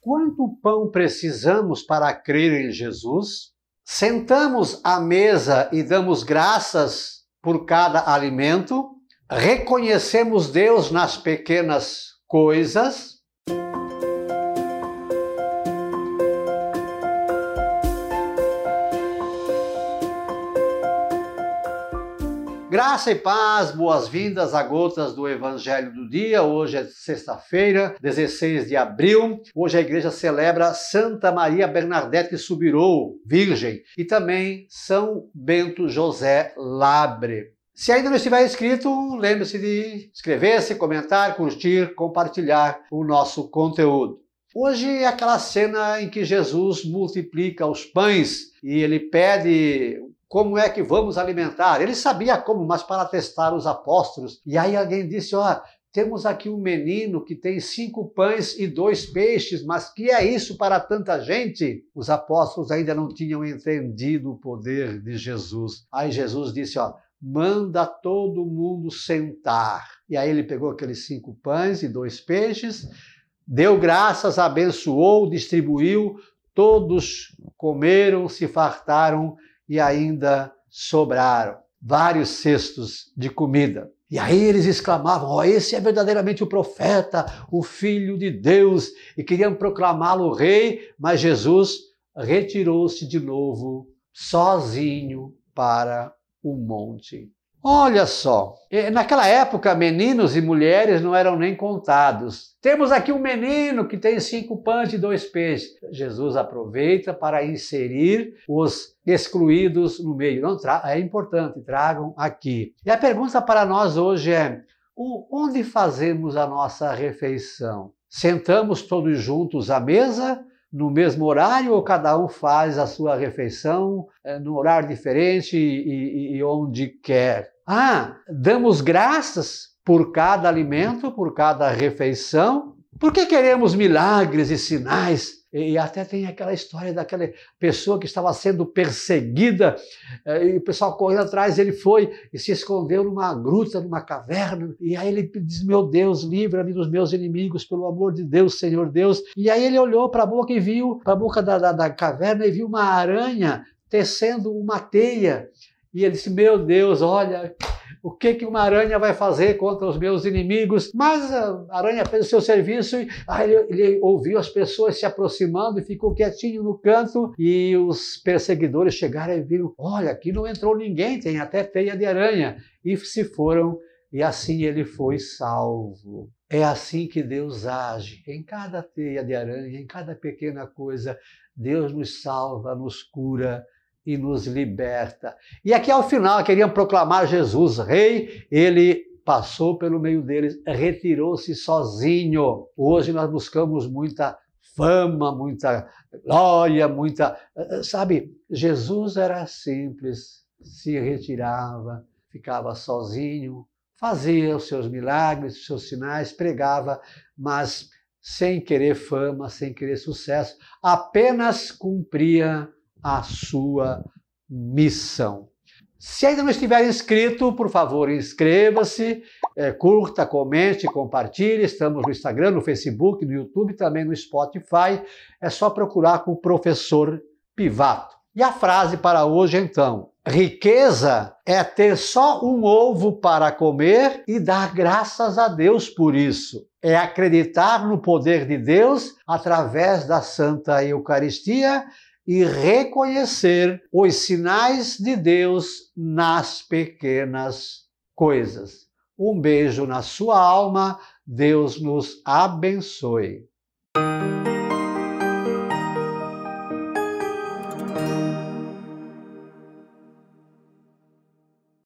Quanto pão precisamos para crer em Jesus? Sentamos à mesa e damos graças por cada alimento? Reconhecemos Deus nas pequenas coisas? Graça e paz, boas-vindas a Gotas do Evangelho do Dia. Hoje é sexta-feira, 16 de abril. Hoje a igreja celebra Santa Maria Bernadette Subirou, Virgem, e também São Bento José Labre. Se ainda não estiver inscrito, lembre-se de inscrever-se, comentar, curtir, compartilhar o nosso conteúdo. Hoje é aquela cena em que Jesus multiplica os pães e ele pede como é que vamos alimentar? Ele sabia como, mas para testar os apóstolos. E aí alguém disse: Ó, temos aqui um menino que tem cinco pães e dois peixes, mas que é isso para tanta gente? Os apóstolos ainda não tinham entendido o poder de Jesus. Aí Jesus disse: Ó, manda todo mundo sentar. E aí ele pegou aqueles cinco pães e dois peixes, deu graças, abençoou, distribuiu, todos comeram, se fartaram e ainda sobraram vários cestos de comida. E aí eles exclamavam: oh, esse é verdadeiramente o profeta, o filho de Deus, e queriam proclamá-lo rei, mas Jesus retirou-se de novo, sozinho, para o monte. Olha só, naquela época meninos e mulheres não eram nem contados. Temos aqui um menino que tem cinco pães e dois peixes. Jesus aproveita para inserir os excluídos no meio. Não é importante, tragam aqui. E a pergunta para nós hoje é: onde fazemos a nossa refeição? Sentamos todos juntos à mesa no mesmo horário ou cada um faz a sua refeição é, num horário diferente e, e, e onde quer? Ah, damos graças por cada alimento, por cada refeição. Por que queremos milagres e sinais? E até tem aquela história daquela pessoa que estava sendo perseguida, eh, e o pessoal correndo atrás, ele foi e se escondeu numa gruta, numa caverna, e aí ele diz: Meu Deus, livra-me dos meus inimigos, pelo amor de Deus, Senhor Deus. E aí ele olhou para a boca e viu, para a boca da, da, da caverna, e viu uma aranha tecendo uma teia. E ele disse: Meu Deus, olha, o que, que uma aranha vai fazer contra os meus inimigos? Mas a aranha fez o seu serviço e aí ele, ele ouviu as pessoas se aproximando e ficou quietinho no canto. E os perseguidores chegaram e viram: Olha, aqui não entrou ninguém, tem até teia de aranha. E se foram, e assim ele foi salvo. É assim que Deus age. Em cada teia de aranha, em cada pequena coisa, Deus nos salva, nos cura e nos liberta. E aqui ao final queriam proclamar Jesus rei, ele passou pelo meio deles, retirou-se sozinho. Hoje nós buscamos muita fama, muita glória, muita. Sabe, Jesus era simples, se retirava, ficava sozinho, fazia os seus milagres, os seus sinais, pregava, mas sem querer fama, sem querer sucesso, apenas cumpria a sua missão. Se ainda não estiver inscrito, por favor, inscreva-se, é, curta, comente, compartilhe. Estamos no Instagram, no Facebook, no YouTube, também no Spotify. É só procurar com o professor Pivato. E a frase para hoje, então: riqueza é ter só um ovo para comer e dar graças a Deus por isso. É acreditar no poder de Deus através da Santa Eucaristia e reconhecer os sinais de Deus nas pequenas coisas. Um beijo na sua alma, Deus nos abençoe.